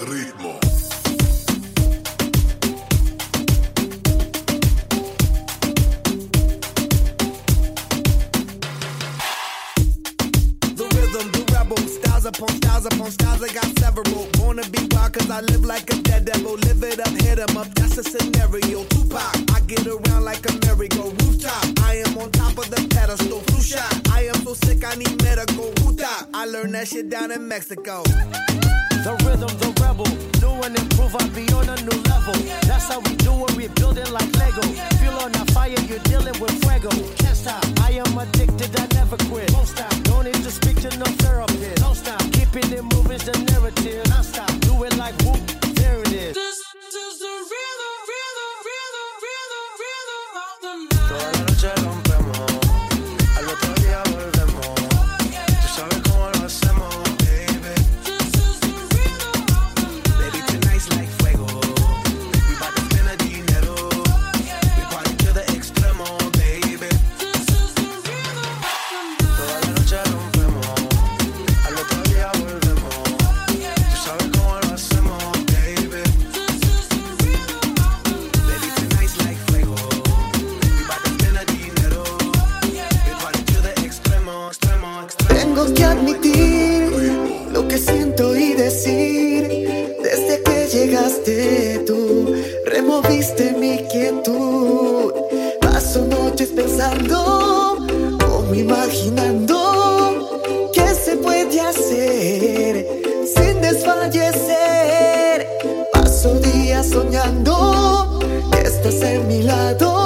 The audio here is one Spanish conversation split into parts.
ritmo. Cause I live like a dead devil. Live it up, hit him up. That's a scenario. Tupac, I get around like a merry-go rooftop. I am on top of the pedestal. Flu shot. I am so sick, I need medical. Who I learned that shit down in Mexico. The rhythm's a rebel and improve and be on a new level. That's how we do it, we're like Lego. Feel on a fire, you're dealing with fuego. Can't stop, I am addicted, I never quit. Don't stop, don't need to speak to no therapist. Don't stop, keeping it moving's the narrative. Don't stop, do it like whoop, there it is. This is the rhythm, rhythm, rhythm, rhythm, rhythm of the night. anochecer. Paso días soñando que estás en mi lado.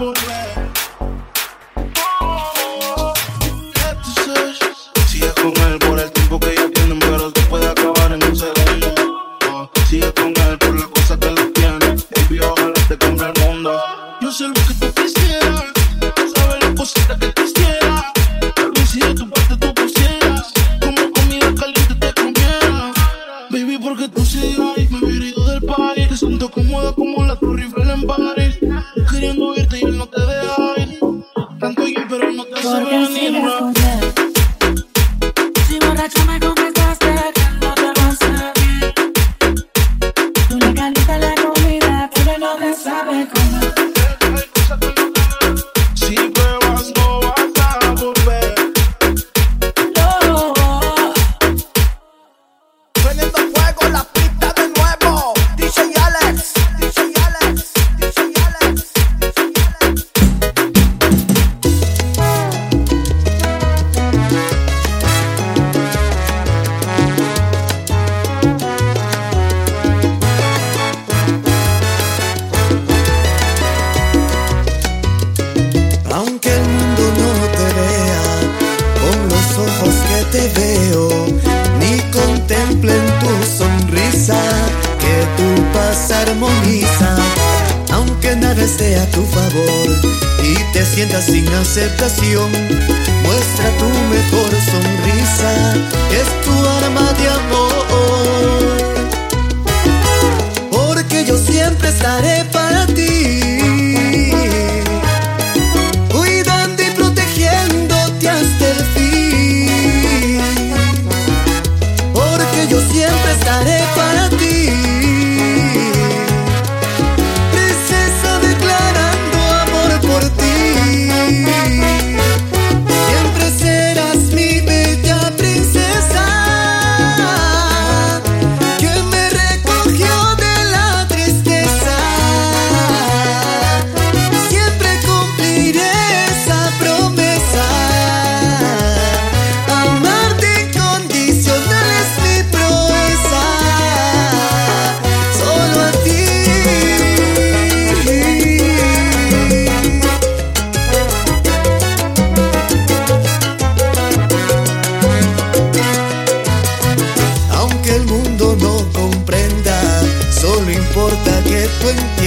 Vas a open.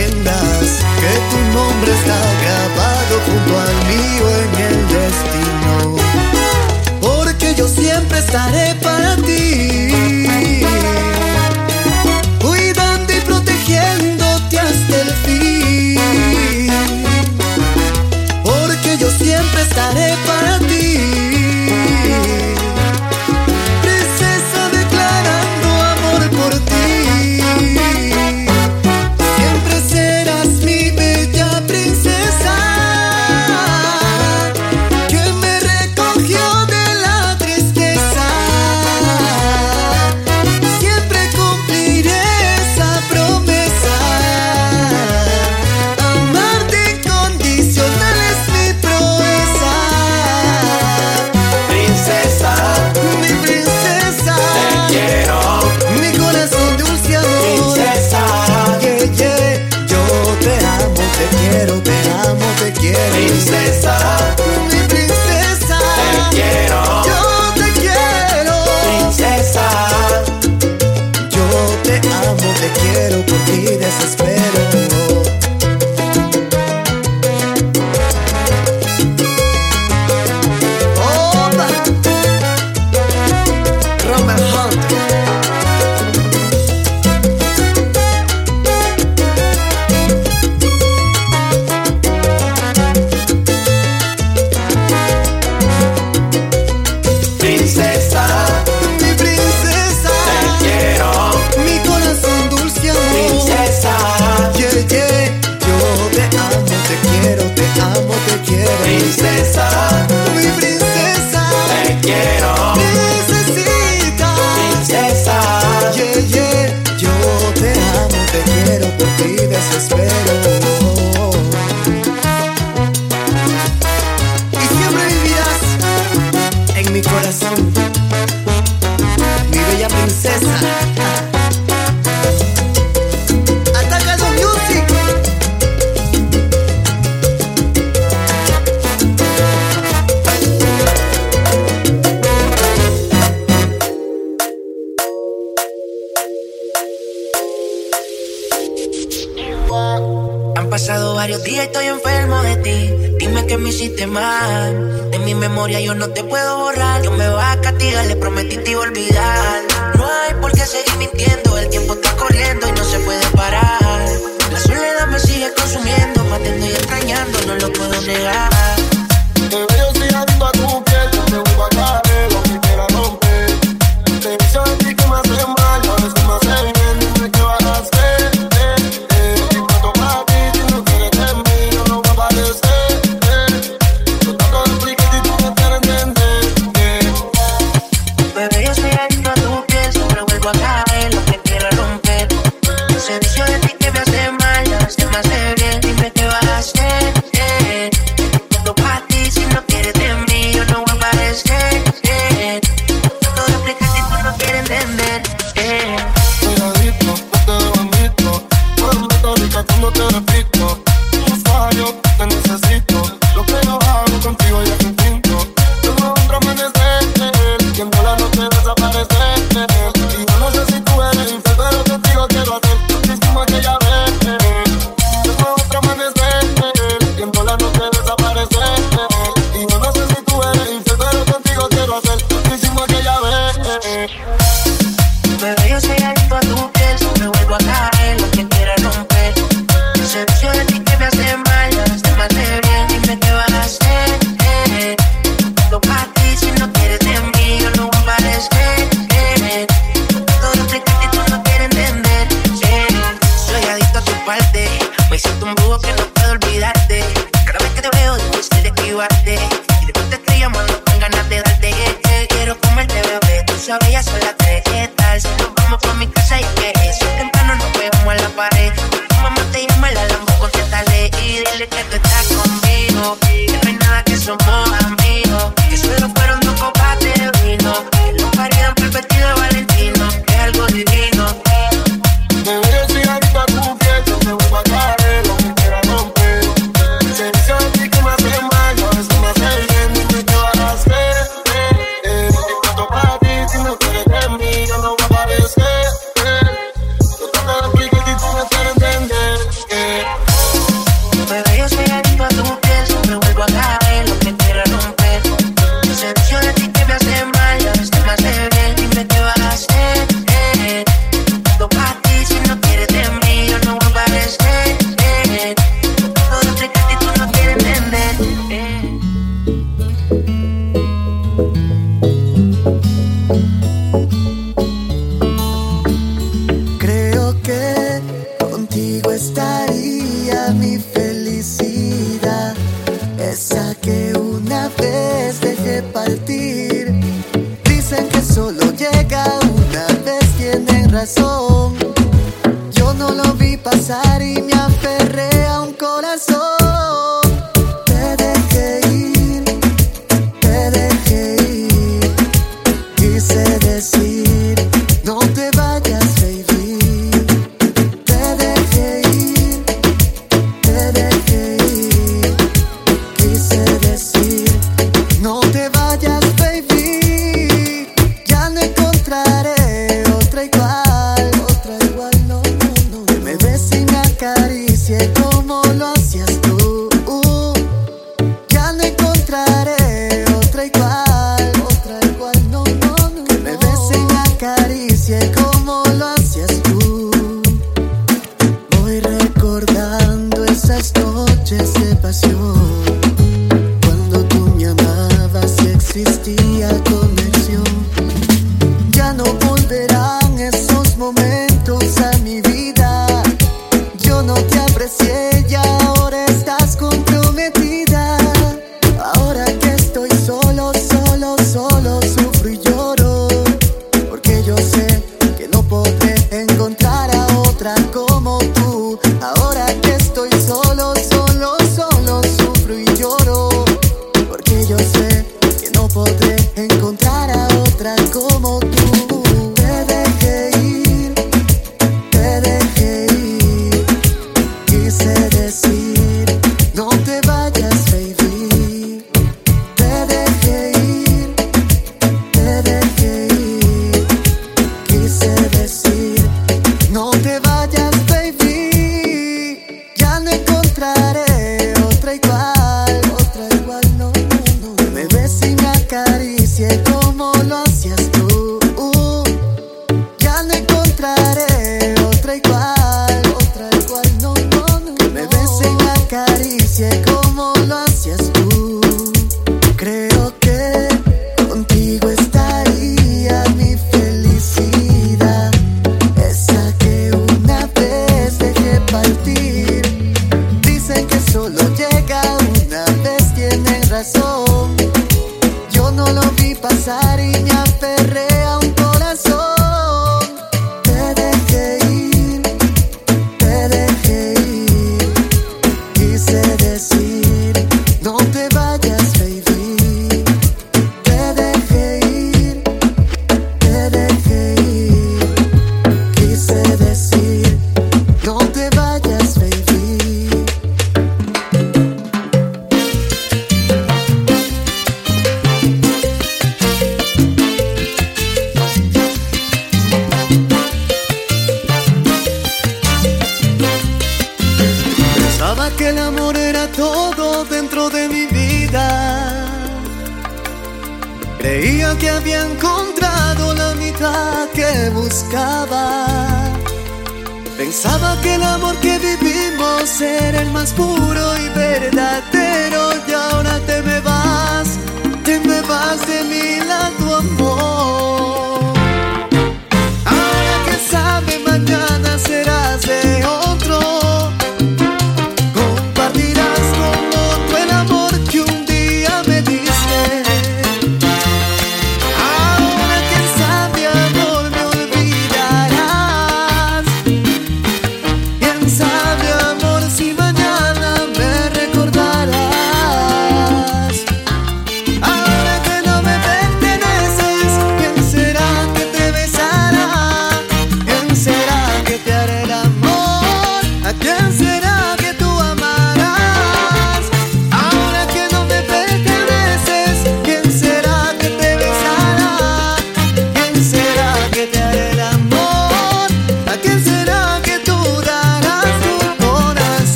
Pensaba que el amor que vivimos era el más puro y verdadero y ahora te me vas, te me vas de mi lado.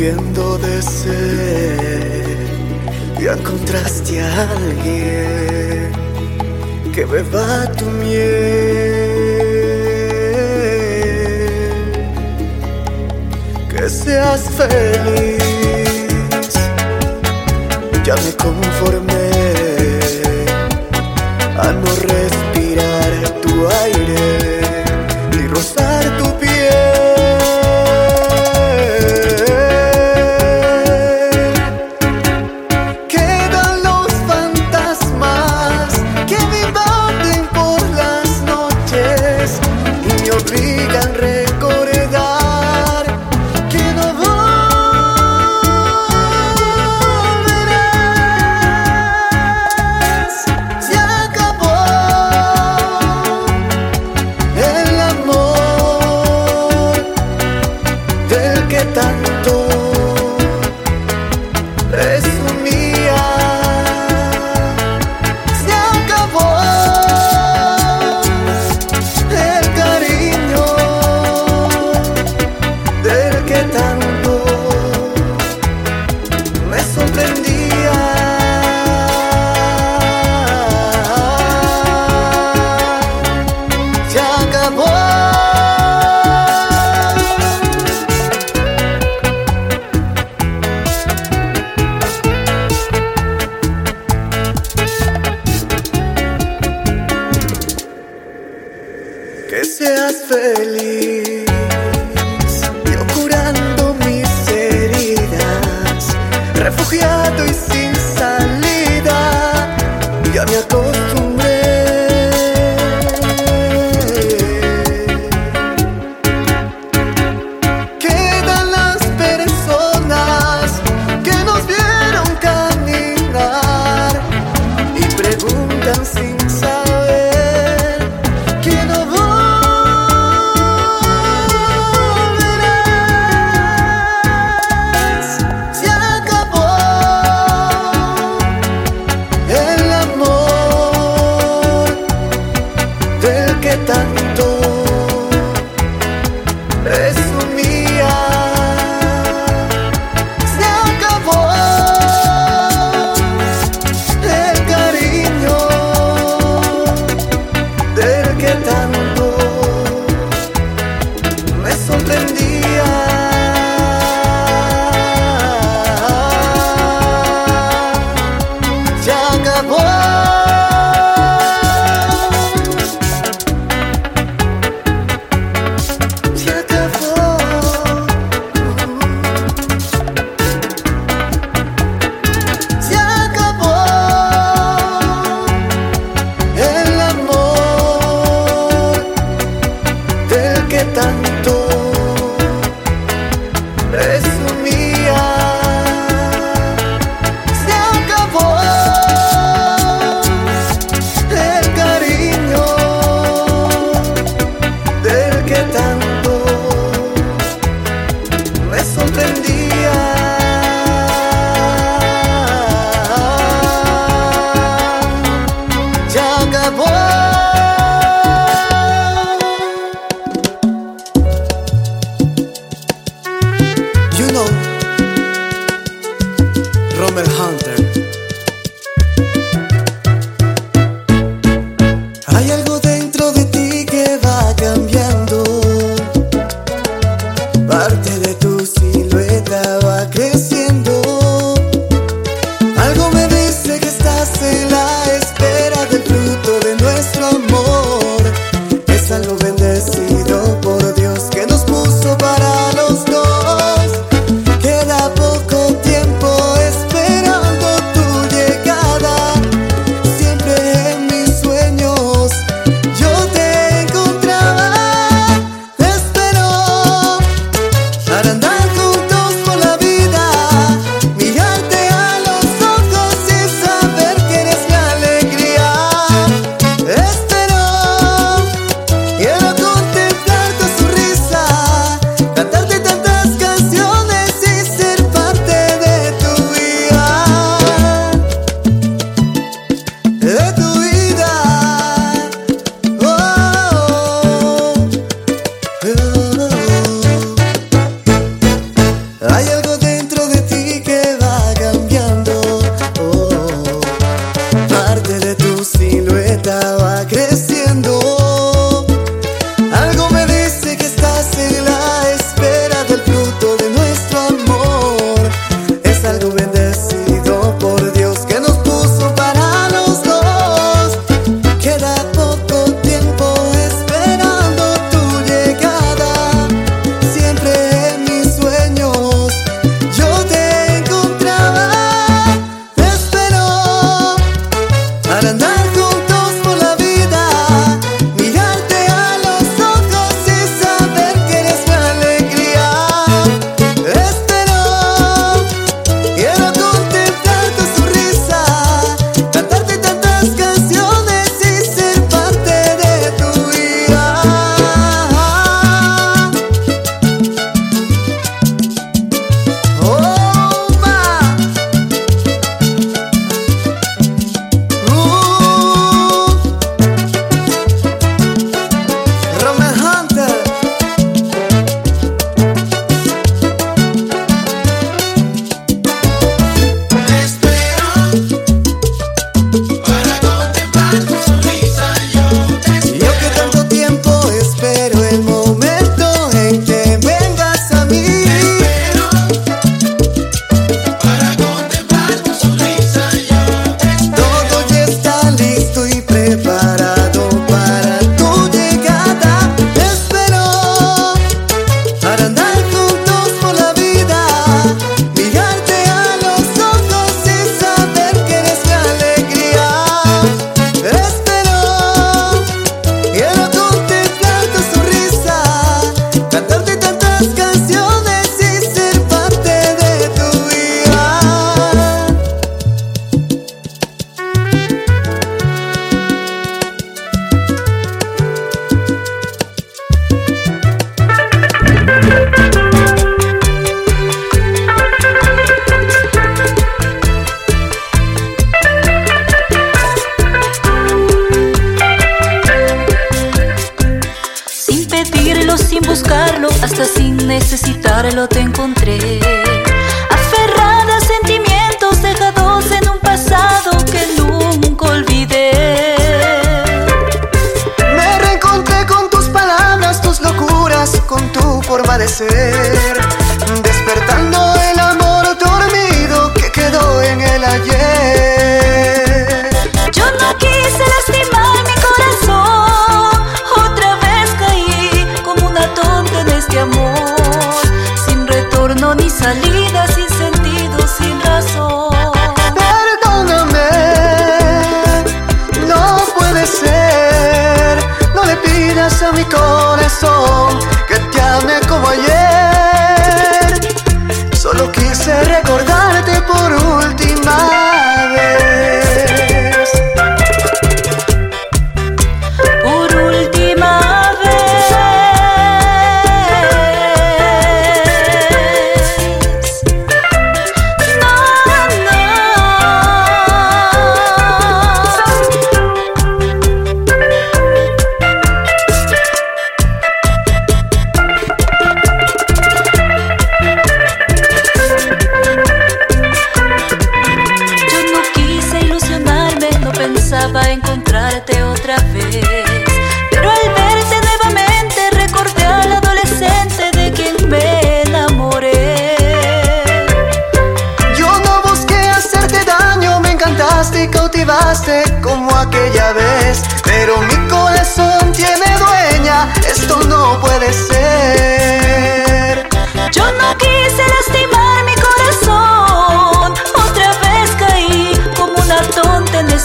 muriendo de sed. Ya encontraste a alguien que beba tu miel. Que seas feliz. Ya me conformé a no.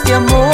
Tonta en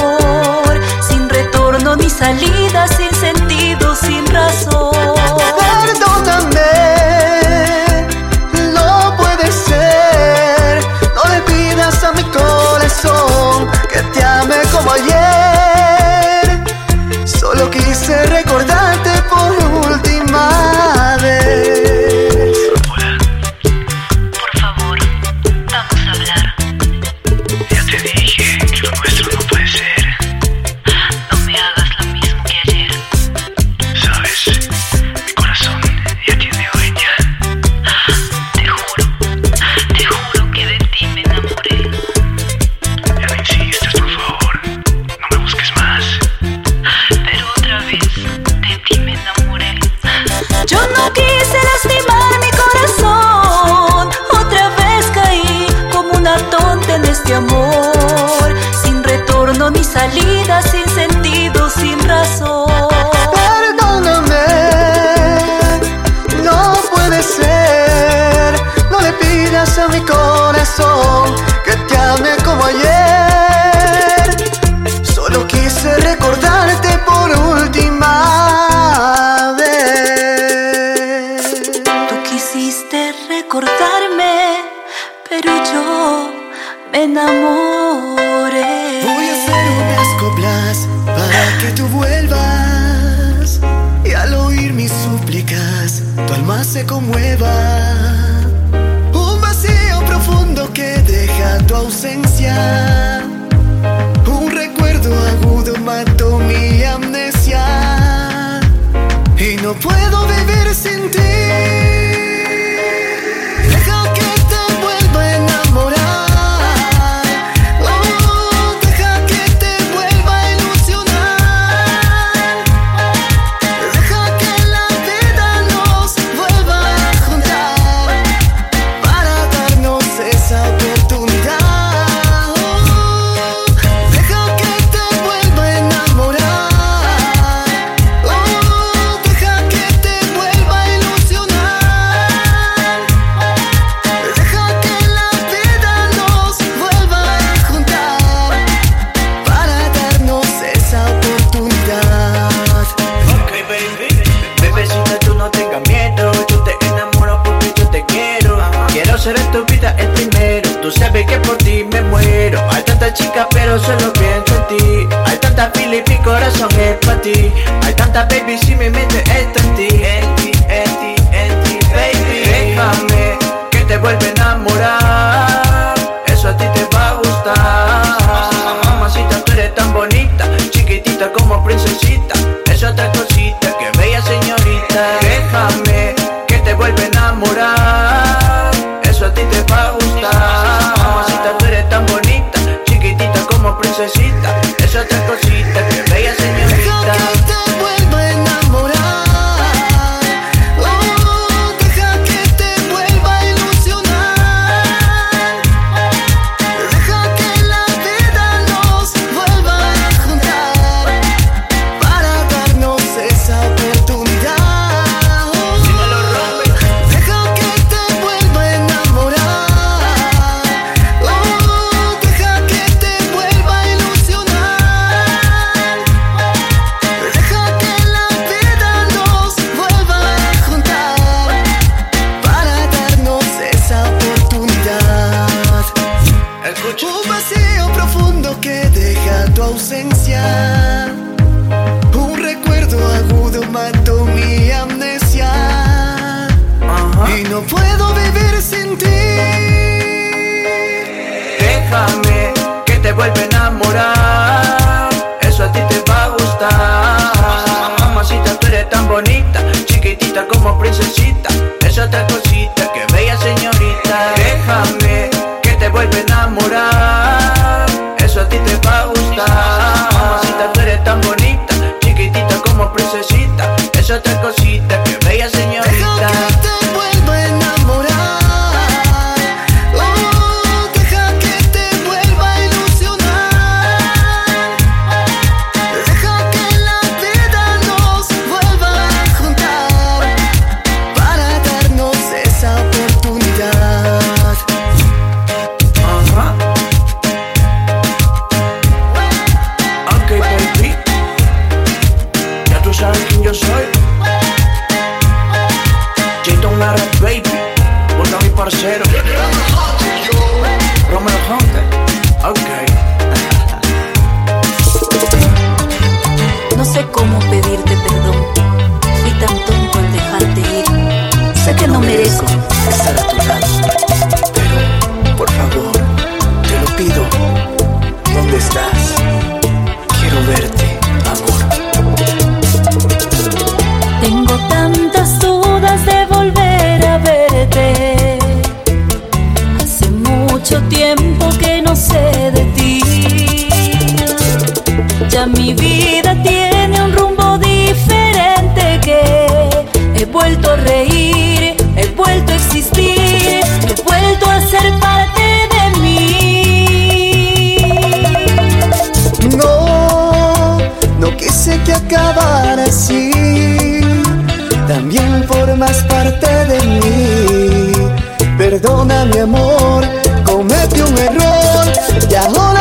mi amor, cometí un error. Y ahora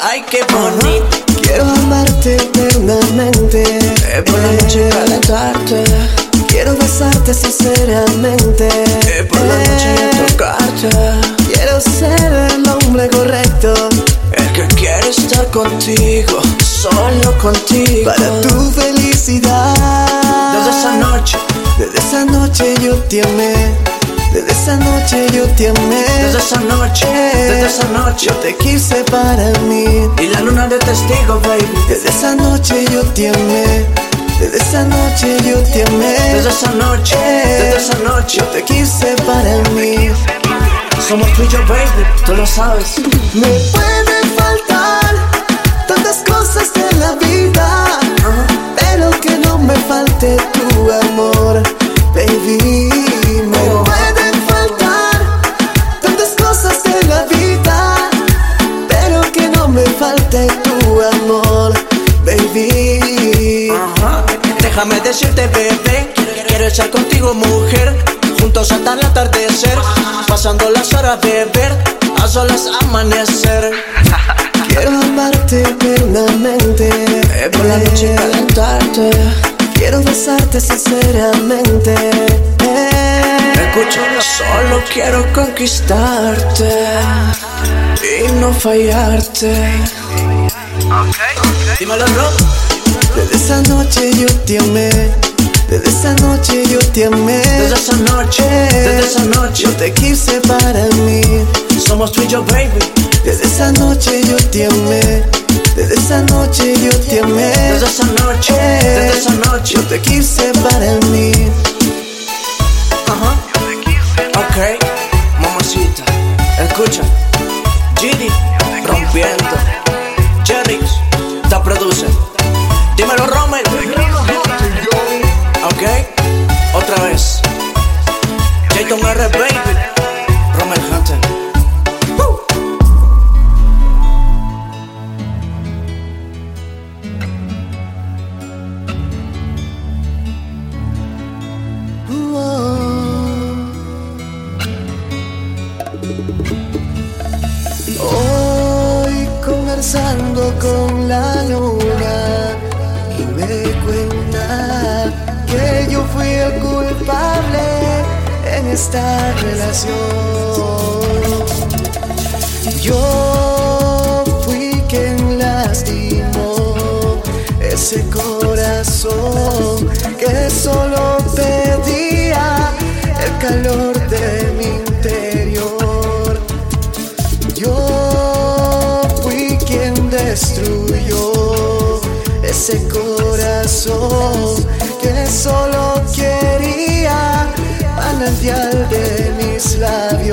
ay qué bonita. Quiero amarte eternamente, eh, por la noche calentarte. Quiero besarte sinceramente, eh, por la noche tocarte. Quiero ser el hombre correcto, el que quiere estar contigo, solo contigo. Para tu felicidad. Desde esa noche, desde esa noche yo te. Desde esa noche yo te amé. desde esa noche, desde esa noche. Yo te quise para mí. Y la luna de testigo, baby. Desde esa noche yo te amé. Desde esa noche yo te amé. Desde esa noche, desde esa noche. Yo te quise para mí. Somos tú y yo, baby, tú lo sabes. Me decirte, bebé, quiero estar contigo, mujer. Juntos hasta el atardecer, pasando las horas beber, a solas amanecer. Quiero amarte eternamente, por la noche calentarte. quiero besarte sinceramente. Escucha, solo quiero conquistarte y no fallarte. Dímelo, bro. Desde esa noche yo te amé. Desde esa noche yo te amé. Desde esa noche, desde esa noche. Yo te quise para mí. Somos tú y yo, baby. Desde esa noche yo te amé. Desde esa noche yo te amé. Desde esa noche, desde esa noche. Yo te quise para mí. Ajá. Ok, mamacita. Escucha. Que yo fui el culpable en esta relación. Yo fui quien lastimó ese corazón que solo pedía el calor de mi interior. Yo fui quien destruyó ese corazón solo quería manantial de mis labios.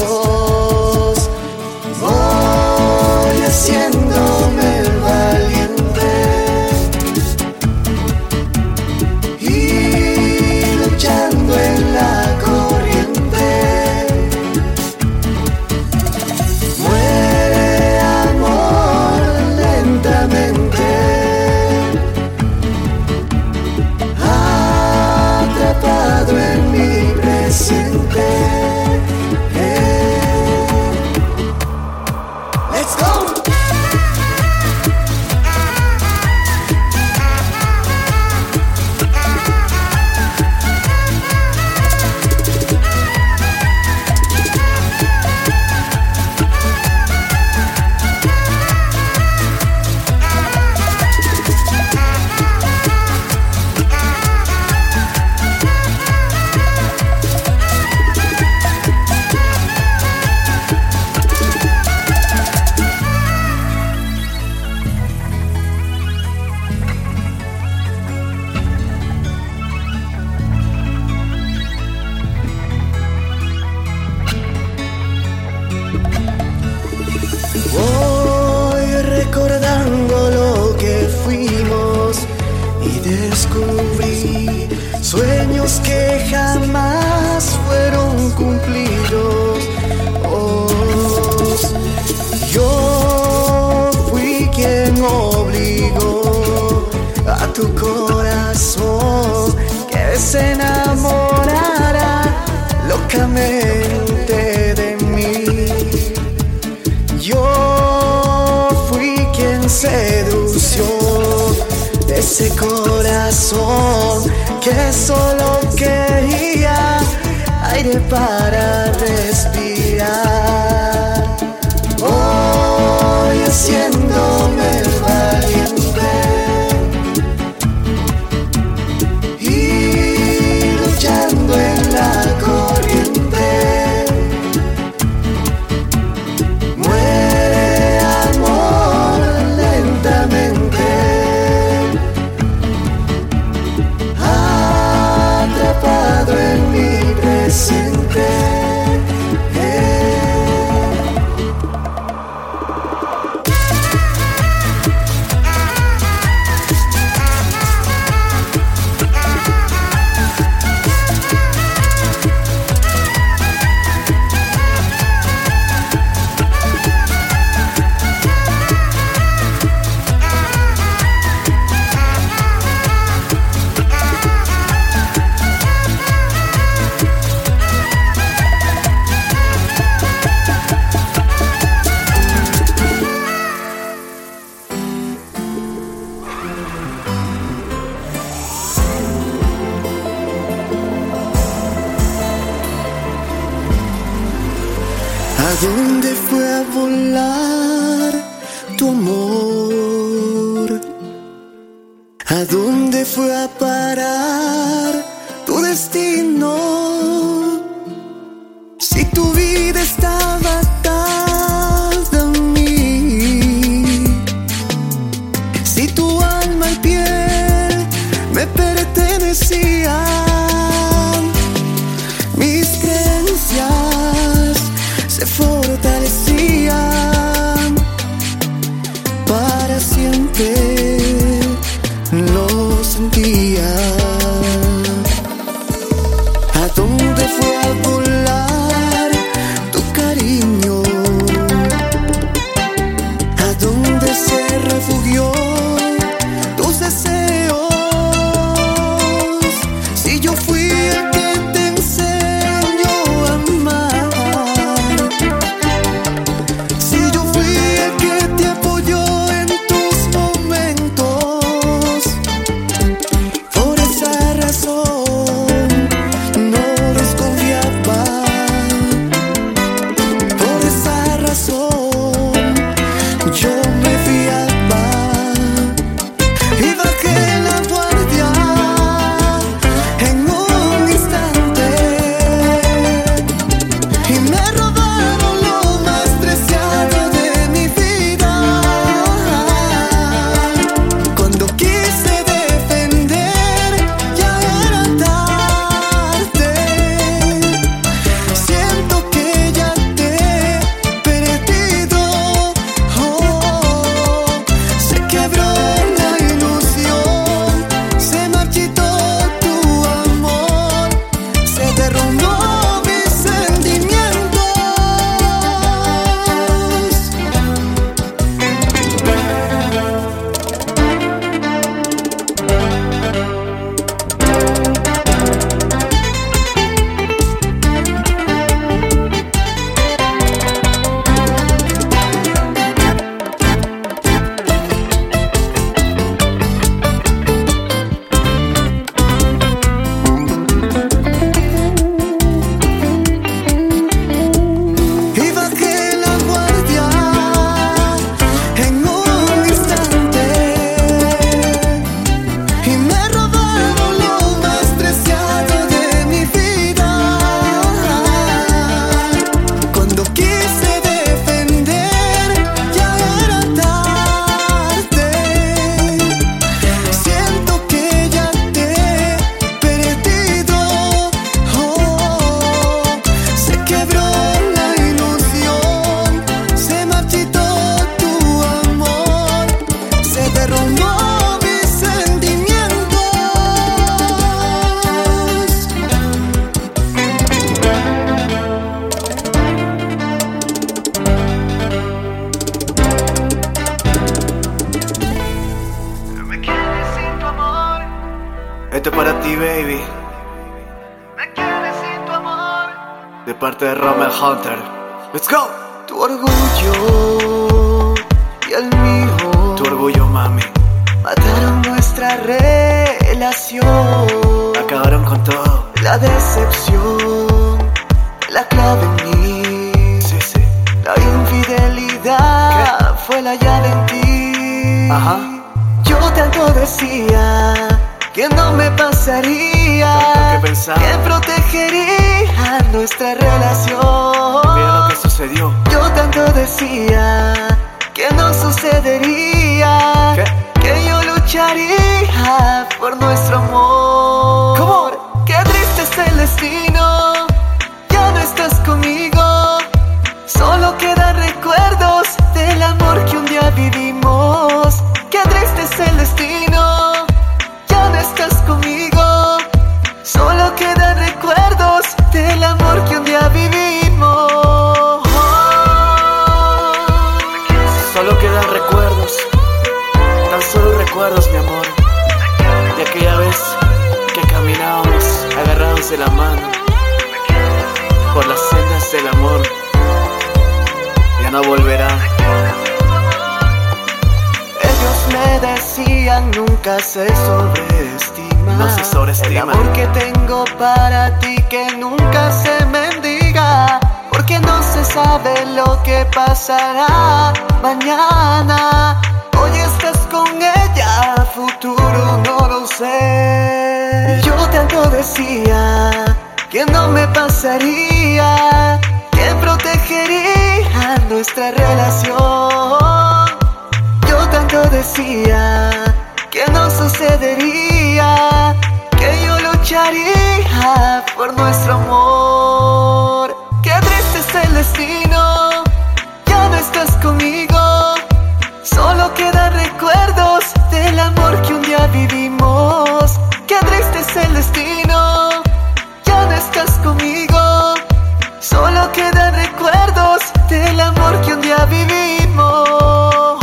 Y decía que no me pasaría Que protegería nuestra relación yo tanto decía que no sucedería, que yo lucharía por nuestro amor. Qué triste es el destino, ya no estás conmigo, solo quedan recuerdos del amor que un día vivimos. Qué triste es el destino, estás conmigo, solo quedan recuerdos del amor que un día vivimos.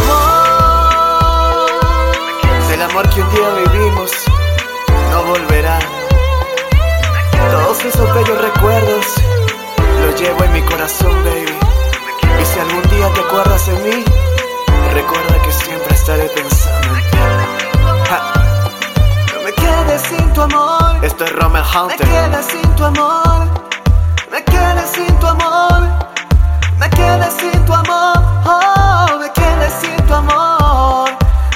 Del amor que un día vivimos. No volverá. Todos esos bellos recuerdos. Los llevo en mi corazón, baby. Y si algún día te acuerdas de mí, recuerda que siempre estaré pensando en ti. Me quedes sin tu amor. Esto es Roman Me Hunter. quedes sin tu amor. Me quedes sin tu amor. Me quedes sin tu amor. Oh, me quedes sin tu amor.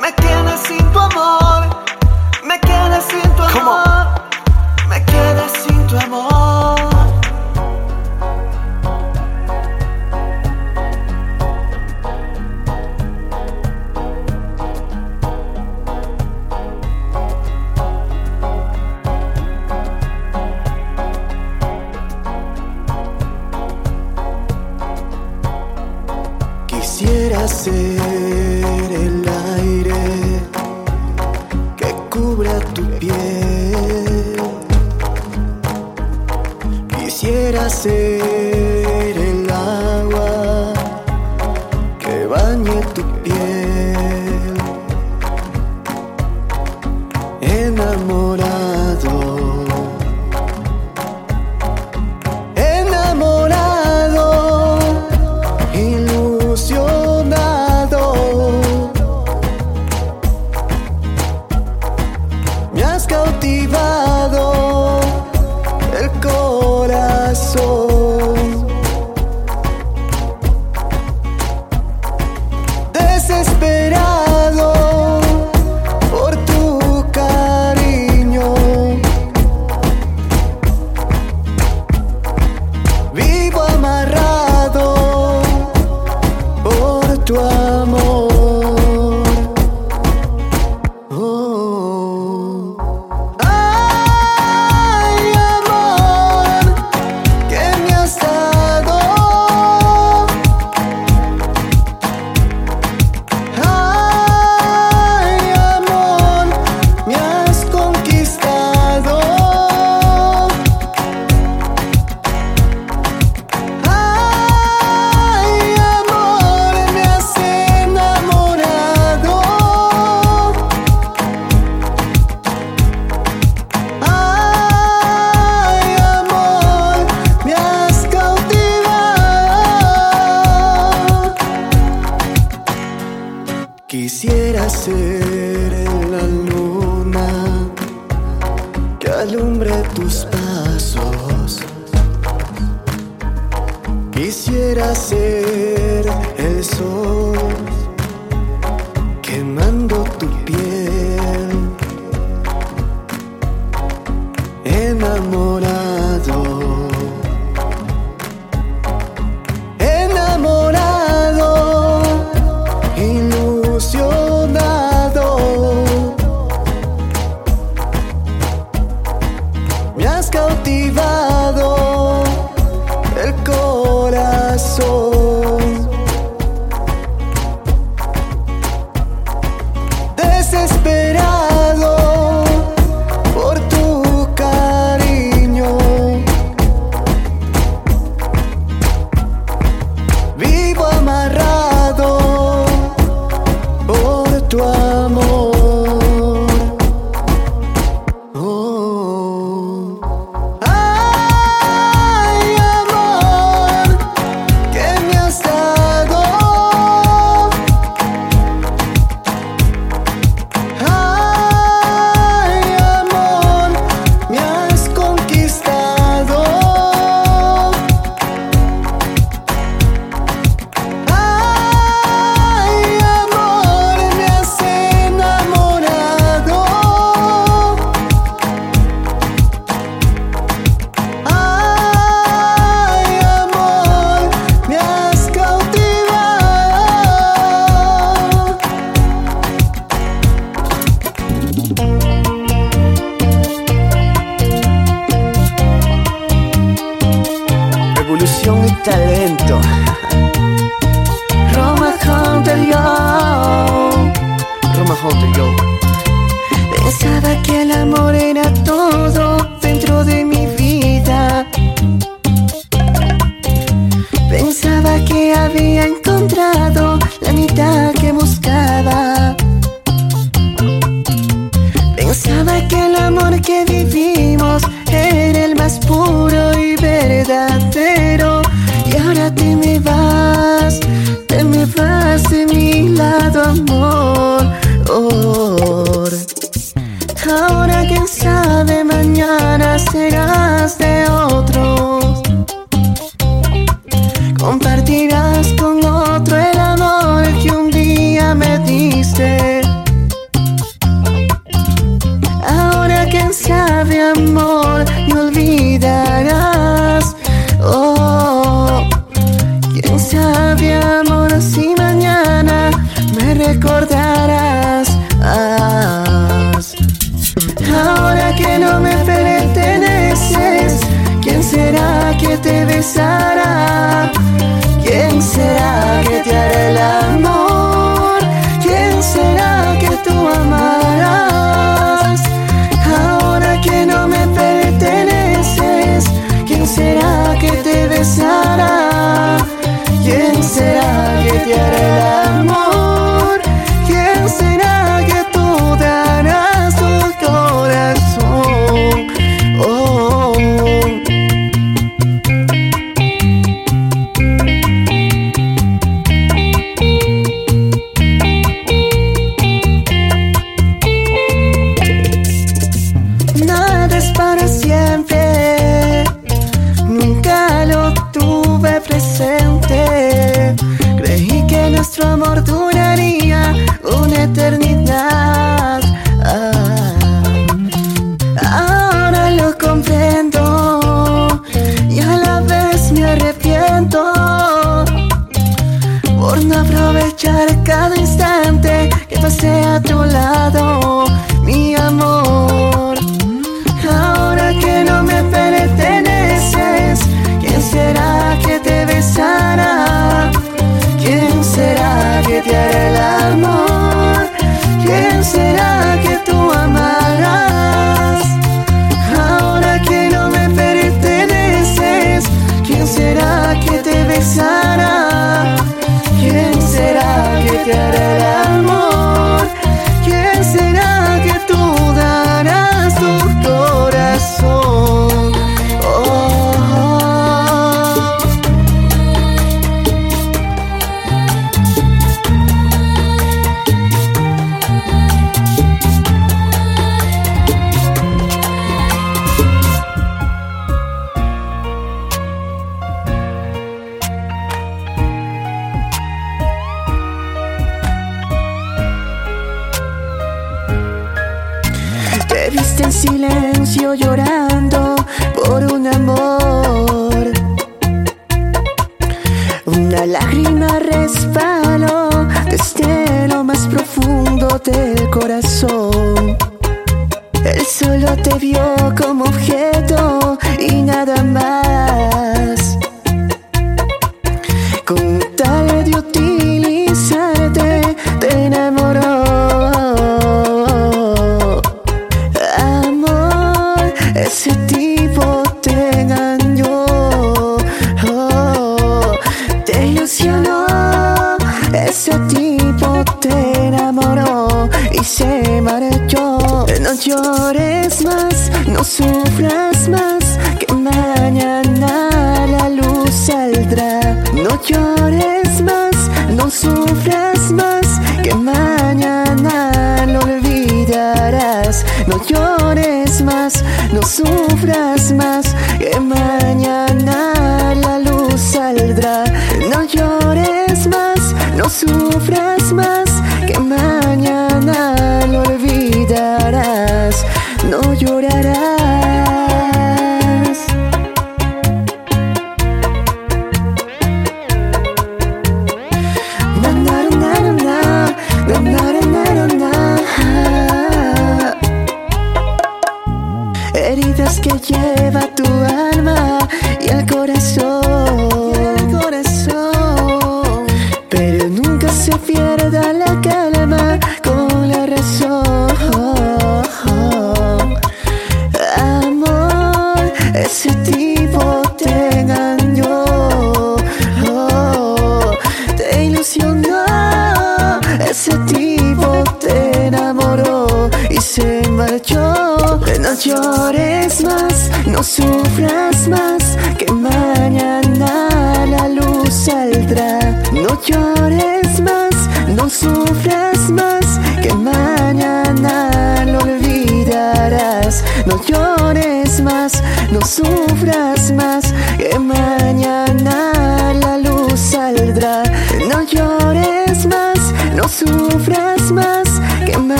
Me quedes sin tu amor. Me quedes sin tu Come on. amor. Ser el aire que cubra tu piel. Quisiera ser